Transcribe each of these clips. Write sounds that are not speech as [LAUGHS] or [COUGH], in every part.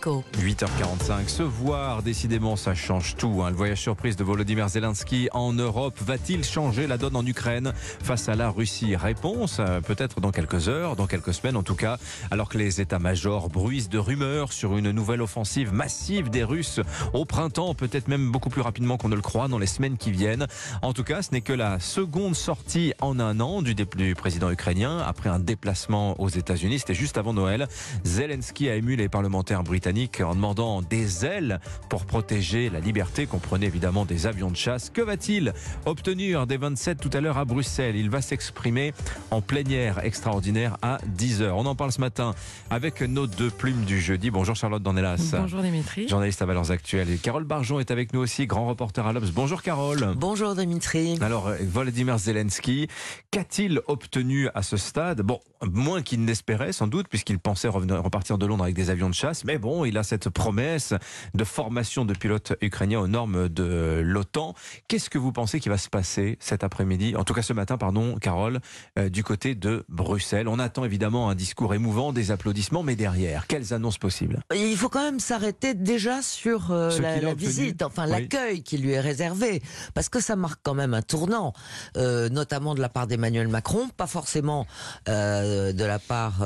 Co. 8h45, se voir, décidément, ça change tout. hein. Le voyage surprise de Volodymyr Zelensky en Europe va-t-il changer la donne en Ukraine face à la Russie? Réponse, euh, peut-être dans quelques heures, dans quelques semaines en tout cas, alors que les états-majors bruisent de rumeurs sur une nouvelle offensive massive des Russes au printemps, peut-être même beaucoup plus rapidement qu'on ne le croit dans les semaines qui viennent. En tout cas, ce n'est que la seconde sortie en un an du, du président ukrainien après un déplacement aux États-Unis. C'était juste avant Noël. Zelensky a ému les parlementaires britanniques en demandant des ailes pour protéger la liberté, comprenez évidemment des avions de chasse. Que va-t-il obtenir des 27 tout à l'heure à Bruxelles? Il va s'exprimer en plénière extraordinaire à 10h. On en parle ce matin avec nos deux plumes du jeudi. Bonjour Charlotte Dornelas. Bonjour Dimitri. Journaliste à Valeurs Actuelles. Et Carole Barjon est avec nous aussi, grand reporter à l'Obs. Bonjour Carole. Bonjour Dimitri. Alors, euh, Volodymyr Zelensky, qu'a-t-il obtenu à ce stade? Bon, moins qu'il n'espérait sans doute, puisqu'il pensait revenir, repartir de Londres avec des avions de chasse. Mais bon, il a cette promesse de formation de pilotes ukrainiens aux normes de l'OTAN. Qu'est-ce que vous pensez qui va se passer cet après-midi, en tout cas ce matin, pardon, Carole, euh, du côté de Bruxelles? On attend évidemment un discours émouvant, des applaudissements, mais derrière, quelles annonces possibles? Il faut quand même s'arrêter déjà sur euh, la, visite, enfin Oui. l'accueil qui lui est réservé, parce que ça marque quand même un tournant, euh, notamment de la part d'Emmanuel Macron, pas forcément de la part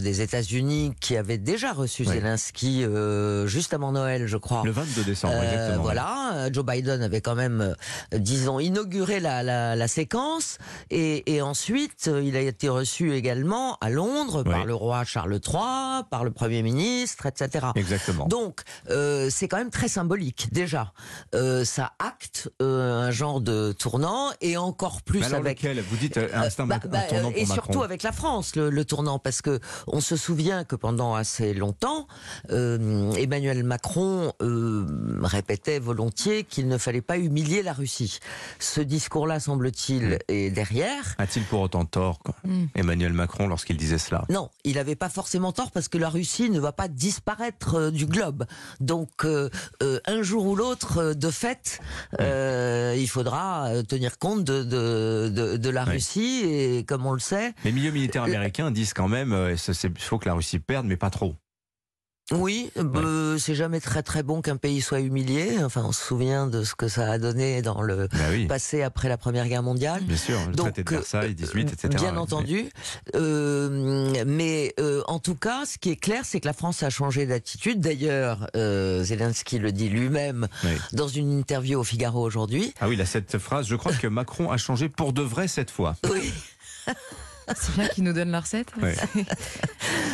des États-Unis qui avaient déjà reçu Oui. Zelensky euh, juste avant Noël, je crois. Le 22 décembre, Euh, exactement. voilà, Joe Biden avait quand même, euh, disons, inauguré la, la, la séquence, et, et ensuite il a été reçu également à Londres Oui. par le roi Charles III, par le Premier ministre, etc. Exactement. Donc, euh, c'est quand même très symbolique, déjà. Ça acte un genre de tournant, et encore plus alors avec... lequel? Vous dites euh, un, un, bah, un bah, tournant pour et Macron. surtout avec la France, le, le tournant, parce que on se souvient que pendant assez longtemps, euh, Emmanuel Macron euh, répétait volontiers qu'il ne fallait pas humilier la Russie. Ce discours-là, semble-t-il, Mm. est derrière. A-t-il pour autant tort, quoi, Mm. Emmanuel Macron, lorsqu'il disait cela? Non, il n'avait pas forcément tort parce que la Russie ne va pas disparaître euh, du globe. Donc, euh, euh, un jour ou l'autre, euh, de fait, euh, il faudra tenir compte de, de, de, de la Oui. Russie et, comme on le sait, Les milieux militaires américains disent quand même euh, il faut que la Russie perde, mais pas trop. Oui, euh, c'est jamais très très bon qu'un pays soit humilié. Enfin, on se souvient de ce que ça a donné dans le Bah oui, passé après la Première Guerre mondiale. bien sûr, le Donc, traité de Versailles, euh, 18, etc. Bien entendu. Euh, mais euh, en tout cas, ce qui est clair, c'est que la France a changé d'attitude. D'ailleurs, euh, Zelensky le dit lui-même Oui. dans une interview au Figaro aujourd'hui. Ah oui, il a cette phrase, je crois [LAUGHS] que Macron a changé pour de vrai cette fois. Oui, [LAUGHS] C'est bien qu'il nous donne la recette. Ouais. [LAUGHS]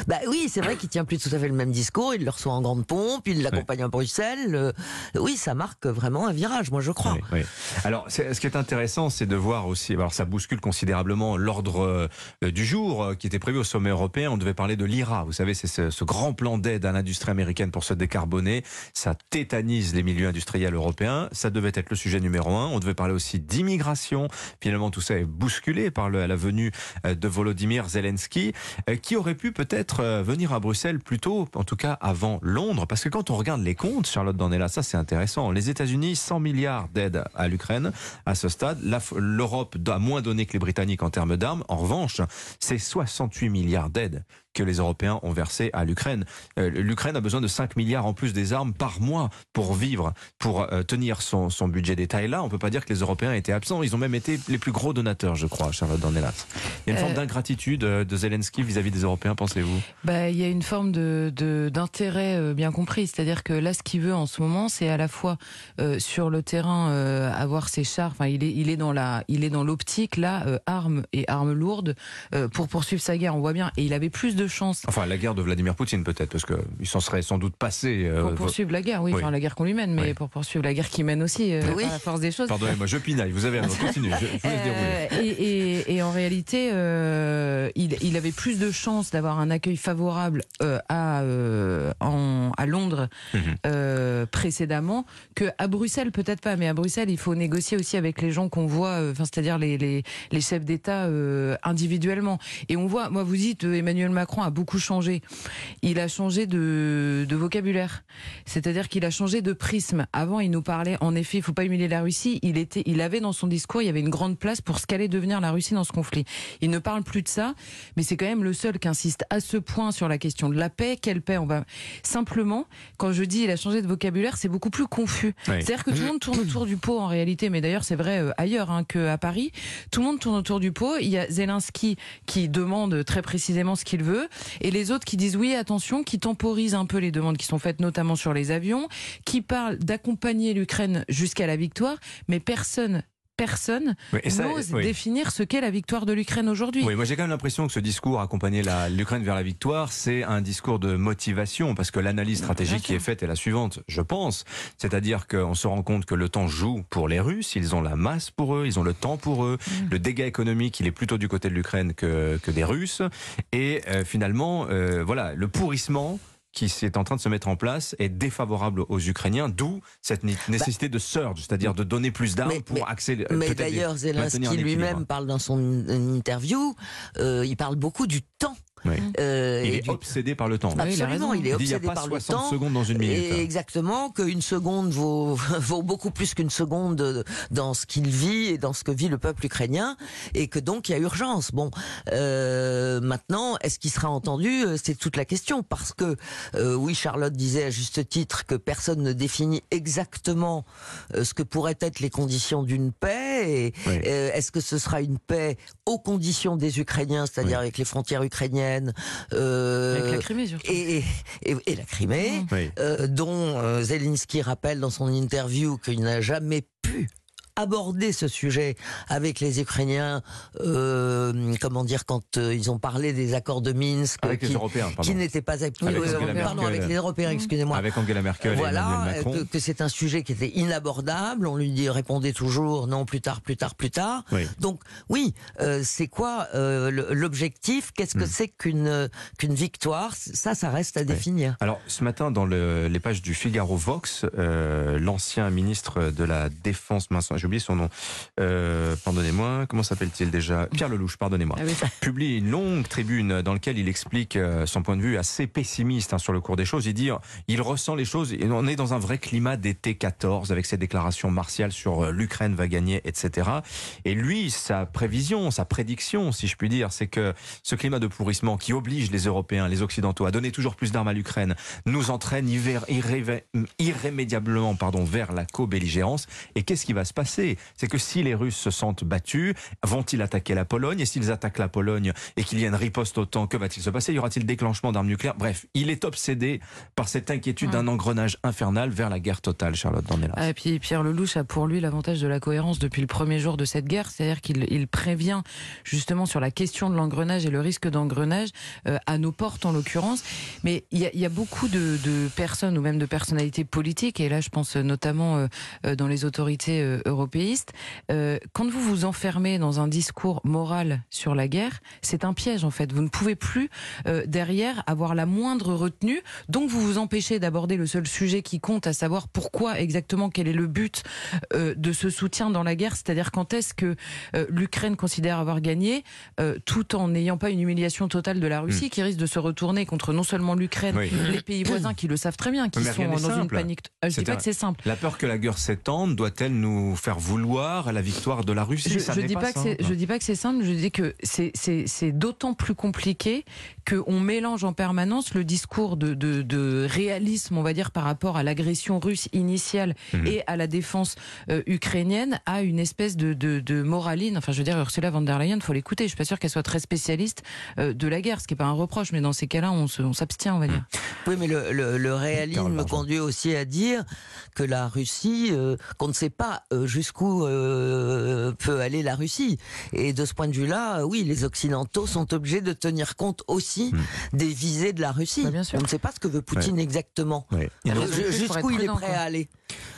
bah oui, c'est vrai qu'il tient plus tout à fait le même discours. Il le reçoit en grande pompe, il l'accompagne à Bruxelles. Euh, oui, ça marque vraiment un virage, moi je crois. Oui, oui. Alors, ce qui est intéressant, c'est de voir aussi. Alors, ça bouscule considérablement l'ordre euh, du jour euh, qui était prévu au sommet européen. On devait parler de l'IRA. Vous savez, c'est ce, ce grand plan d'aide à l'industrie américaine pour se décarboner. Ça tétanise les milieux industriels européens. Ça devait être le sujet numéro un. On devait parler aussi d'immigration. Finalement, tout ça est bousculé par le- la venue euh, de Volodymyr Zelensky, euh, qui aurait pu peut-être euh, venir à Bruxelles plus tôt, en tout cas avant Londres. Parce que quand on regarde les comptes, Charlotte Dornella, ça c'est intéressant. Les États-Unis, 100 milliards d'aides à l'Ukraine à ce stade. L'Europe a moins donné que les Britanniques en termes d'armes. En revanche, c'est 68 milliards d'aides que les Européens ont versé à l'Ukraine. Euh, L'Ukraine a besoin de 5 milliards en plus des armes par mois pour vivre, pour euh, tenir son, son budget d'État. Et là, on peut pas dire que les Européens étaient absents. Ils ont même été les plus gros donateurs, je crois, Charlotte Dornelas. Il y a une Euh, forme d'ingratitude euh, de Zelensky vis-à-vis des Européens, pensez-vous? Bah, il y a une forme de de- d'intérêt bien compris, c'est-à-dire que là, ce qu'il veut en ce moment, c'est à la fois euh, sur le terrain euh, avoir ses chars. Enfin, il est il est dans la il est dans l'optique là, armes et armes lourdes pour poursuivre sa guerre. On voit bien, et il avait plus de chances Enfin, la guerre de Vladimir Poutine, peut-être, parce qu'il s'en serait sans doute passé. euh, pour poursuivre la guerre. Oui, oui. enfin la guerre qu'on lui mène, mais Oui. pour poursuivre la guerre qu'il mène aussi euh, Oui. à la force des choses. Pardonnez-moi, je pinaille, vous avez raison, continuez, je, je. Euh, et, et- et en réalité, euh, il, il avait plus de chances d'avoir un accueil favorable euh, à, euh, en- à Londres Mhm. euh, précédemment que à Bruxelles peut-être pas, mais à Bruxelles il faut négocier aussi avec les gens qu'on voit, euh, enfin c'est-à-dire les, les, les, chefs d'État euh, individuellement. Et on voit, moi vous dites euh, Emmanuel Macron a beaucoup changé. Il a changé de, de vocabulaire, c'est-à-dire qu'il a changé de prisme. Avant il nous parlait, en effet, il faut pas humilier la Russie. Il était, il avait dans son discours, il y avait une grande place pour ce qu'allait devenir la Russie dans ce conflit. Il ne parle plus de ça, mais c'est quand même le seul qui insiste à ce point sur la question de la paix. Quelle paix on va simplement quand je dis il a changé de vocabulaire, c'est beaucoup plus confus. C'est-à-dire que tout le monde tourne autour du pot en réalité, mais d'ailleurs c'est vrai euh, ailleurs hein, qu'à Paris. Tout le monde tourne autour du pot. Il y a Zelensky qui demande très précisément ce qu'il veut, et les autres qui disent oui, attention, qui temporisent un peu les demandes qui sont faites, notamment sur les avions, qui parlent d'accompagner l'Ukraine jusqu'à la victoire, mais personne personne n'ose définir ce qu'est la victoire de l'Ukraine aujourd'hui. Oui, moi j'ai quand même l'impression que ce discours accompagner l'Ukraine vers la victoire, c'est un discours de motivation, parce que l'analyse stratégique qui est faite est la suivante, je pense. C'est-à-dire qu'on se rend compte que le temps joue pour les Russes, ils ont la masse pour eux, ils ont le temps pour eux, mm. le dégât économique, il est plutôt du côté de l'Ukraine que, que des Russes, et euh, finalement, euh, voilà, le pourrissement qui est en train de se mettre en place est défavorable aux Ukrainiens, d'où cette nécessité de surge, c'est-à-dire de donner plus d'armes pour accélérer. Mais d'ailleurs, Zelensky lui-même parle dans son interview, euh, il parle beaucoup du temps euh, il est obsédé par le temps. Absolument, il, est obsédé par le temps. secondes dans une minute. Et exactement, qu'une seconde vaut, [LAUGHS] vaut beaucoup plus qu'une seconde dans ce qu'il vit et dans ce que vit le peuple ukrainien, et que donc il y a urgence. Bon, euh, maintenant, est-ce qu'il sera entendu? C'est toute la question, parce que euh, oui, Charlotte disait à juste titre que personne ne définit exactement ce que pourraient être les conditions d'une paix. Et, euh, est-ce que ce sera une paix aux conditions des Ukrainiens, c'est-à-dire avec les frontières ukrainiennes euh, Avec la Crimée surtout. Et, et, la Crimée, euh, dont euh, Zelensky rappelle dans son interview qu'il n'a jamais pu aborder ce sujet avec les Ukrainiens, euh, comment dire, quand euh, ils ont parlé des accords de Minsk, avec qui, les Européens, qui n'étaient pas avec, pardon, avec les Européens, excusez-moi, avec Angela Merkel voilà, et Macron. que, que c'est un sujet qui était inabordable. On lui dit, répondait toujours non, plus tard, plus tard, plus tard. Donc oui, euh, c'est quoi euh, l'objectif? Qu'est-ce que hmm. c'est qu'une qu'une victoire? Ça, ça reste à définir. Alors ce matin, dans le, les pages du Figaro Vox, euh, l'ancien ministre de la Défense, j'ai oublié son nom. Euh, pardonnez-moi, comment s'appelle-t-il déjà? Pierre Lelouch, pardonnez-moi. Ah publie une longue tribune dans laquelle il explique euh, son point de vue assez pessimiste hein, sur le cours des choses. Il dit, il ressent les choses. Et on est dans un vrai climat d'été 14 avec ses déclarations martiales sur euh, l'Ukraine va gagner, etc. Et lui, sa prévision, sa prédiction, si je puis dire, c'est que ce climat de pourrissement qui oblige les Européens, les Occidentaux à donner toujours plus d'armes à l'Ukraine, nous entraîne irrémédiablement pardon, vers la co-belligérance. Et qu'est-ce qui va se passer? C'est que si les Russes se sentent battus, vont-ils attaquer la Pologne Et s'ils attaquent la Pologne et qu'il y a une riposte au temps, que va-t-il se passer? Y aura-t-il déclenchement d'armes nucléaires? Bref, il est obsédé par cette inquiétude d'un engrenage infernal vers la guerre totale, Charlotte Dornelas. Ah, et puis Pierre Lelouch a pour lui l'avantage de la cohérence depuis le premier jour de cette guerre, c'est-à-dire qu'il prévient justement sur la question de l'engrenage et le risque d'engrenage euh, à nos portes en l'occurrence. Mais il y, a, beaucoup de, personnes ou même de personnalités politiques, et là je pense notamment euh, euh, dans les autorités européennes, européiste, euh, quand vous vous enfermez dans un discours moral sur la guerre, c'est un piège en fait. Vous ne pouvez plus euh, derrière avoir la moindre retenue, donc vous vous empêchez d'aborder le seul sujet qui compte, à savoir pourquoi exactement, quel est le but euh, de ce soutien dans la guerre, c'est-à-dire quand est-ce que l'Ukraine considère avoir gagné, tout en n'ayant pas une humiliation totale de la Russie, hmm. qui risque de se retourner contre non seulement l'Ukraine, les pays voisins qui le savent très bien, qui sont dans une panique. je dis pas que c'est simple. La peur que la guerre s'étende doit-elle nous faire vouloir la victoire de la Russie. Je, ne dis pas, que je dis pas que c'est simple. Je dis que c'est d'autant plus compliqué qu'on mélange en permanence le discours de, de, réalisme, on va dire, par rapport à l'agression russe initiale mhm. et à la défense euh, ukrainienne, à une espèce de, de, moraline. Enfin, je veux dire, Ursula von der Leyen, faut l'écouter. Je suis pas sûre qu'elle soit très spécialiste euh, de la guerre, ce qui est pas un reproche, mais dans ces cas-là, on s'abstient, on, va dire. Oui, mais le, le, réalisme me conduit aussi à dire que la Russie, euh, qu'on ne sait pas jusqu'où peut aller la Russie. Et de ce point de vue-là, oui, les Occidentaux sont obligés de tenir compte aussi Hmm. des visées de la Russie. Bah, On ne sait pas ce que veut Poutine exactement. Jusqu'où il est prêt à aller.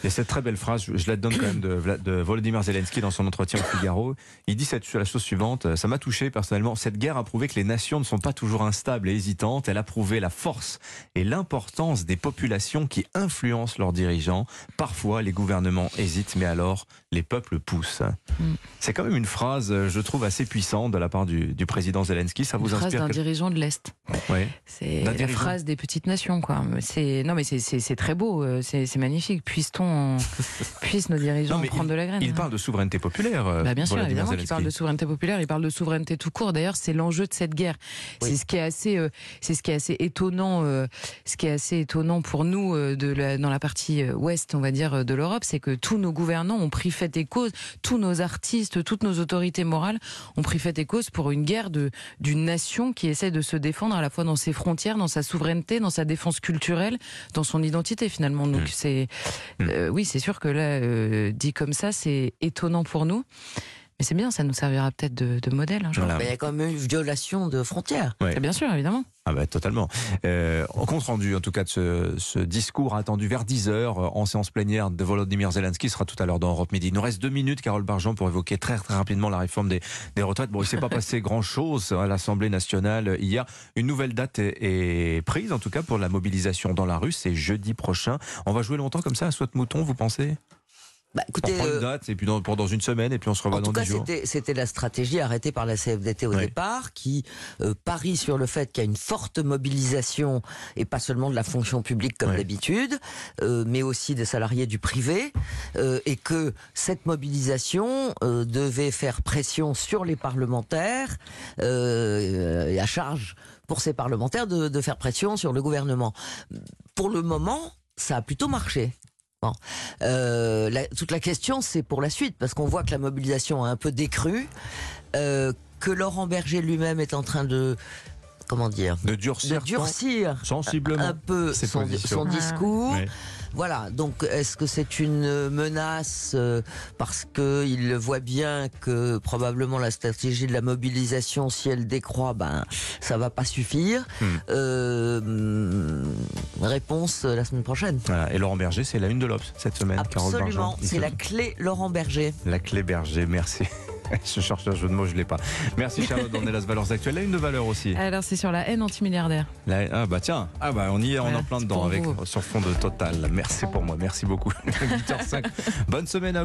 Il y a cette très belle phrase, je, je la donne quand même de, de Volodymyr Zelensky dans son entretien au Figaro. Il dit cette, la chose suivante, euh, ça m'a touché personnellement. Cette guerre a prouvé que les nations ne sont pas toujours instables et hésitantes. Elle a prouvé la force et l'importance des populations qui influencent leurs dirigeants. Parfois, les gouvernements hésitent, mais alors les peuples poussent. Mm. C'est quand même une phrase, euh, je trouve, assez puissante de la part du, du président Zelensky. Ça Une vous phrase inspire d'un quelque- dirigeant de l'Est. Ouais. C'est D'un la dirigeant. phrase des petites nations, quoi. C'est non, mais c'est- très beau, euh, c'est c'est magnifique. Puisse-t-on, [LAUGHS] puisse nos dirigeants Non, prendre de la graine Il parle de souveraineté populaire. euh, Bah bien sûr, évidemment qu'il parle de souveraineté populaire, il parle de souveraineté tout court. D'ailleurs, c'est l'enjeu de cette guerre. Oui. C'est ce qui est assez, euh, c'est ce qui est assez étonnant, euh, ce qui est assez étonnant pour nous euh, de la, dans la partie euh, ouest, on va dire, euh, de l'Europe, c'est que tous nos gouvernants ont pris fait et cause, tous nos artistes, toutes nos autorités morales ont pris fait et cause pour une guerre de d'une nation qui essaie de se défendre à la fois dans ses frontières, dans sa souveraineté, dans sa défense culturelle, dans son identité finalement. Donc Mm. c'est, Euh, oui, c'est sûr que là, euh, dit comme ça, c'est étonnant pour nous. Mais c'est bien, ça nous servira peut-être de, de modèle un jour. Voilà. Mais il y a quand même une violation de frontières. Ouais. Bien sûr, évidemment. Ah bah totalement. Euh, au compte rendu en tout cas de ce, ce discours attendu vers 10h euh, en séance plénière de Volodymyr Zelensky sera tout à l'heure dans Europe Midi. Il nous reste deux minutes, Carole Bargeon, pour évoquer très très rapidement la réforme des, des retraites. Bon, il s'est pas [LAUGHS] passé grand-chose à l'Assemblée nationale hier. Une nouvelle date est, est prise en tout cas pour la mobilisation dans la rue. C'est jeudi prochain. On va jouer longtemps comme ça à Saute-Mouton, vous pensez? Bah, une euh, date et puis dans, pour dans une semaine et puis on se revoit En dans tout cas, 10 jours. c'était c'était la stratégie arrêtée par la CFDT au départ, qui euh, parie sur le fait qu'il y a une forte mobilisation, et pas seulement de la fonction publique comme d'habitude, euh, mais aussi des salariés du privé, euh, et que cette mobilisation euh, devait faire pression sur les parlementaires, euh, et à charge pour ces parlementaires de, de faire pression sur le gouvernement. Pour le moment, ça a plutôt marché. Bon. Euh, la- toute la question, c'est pour la suite, parce qu'on voit que la mobilisation a un peu décru, euh, que Laurent Berger lui-même est en train de, comment dire, De de durcir, durcir sensiblement. un peu son, discours. Voilà, donc est-ce que c'est une menace euh, parce que il voit bien que probablement la stratégie de la mobilisation, si elle décroît, ben ça va pas suffire. Hmm. Euh, réponse la semaine prochaine. Voilà. Et Laurent Berger, c'est la une de l'Obs cette semaine. Absolument, c'est la clé Laurent Berger. La clé berger, merci. [LAUGHS] Je cherche un jeu de mots, je l'ai pas. Merci Charlotte, on est là, valeurs actuelles. La une de valeur aussi. Alors, c'est sur la haine antimilliardaire. La- ah bah tiens, ah bah on y est, on est en plein dedans avec vous. sur fond de total. Merci pour moi, merci beaucoup. [LAUGHS] 8h05. Bonne semaine à vous.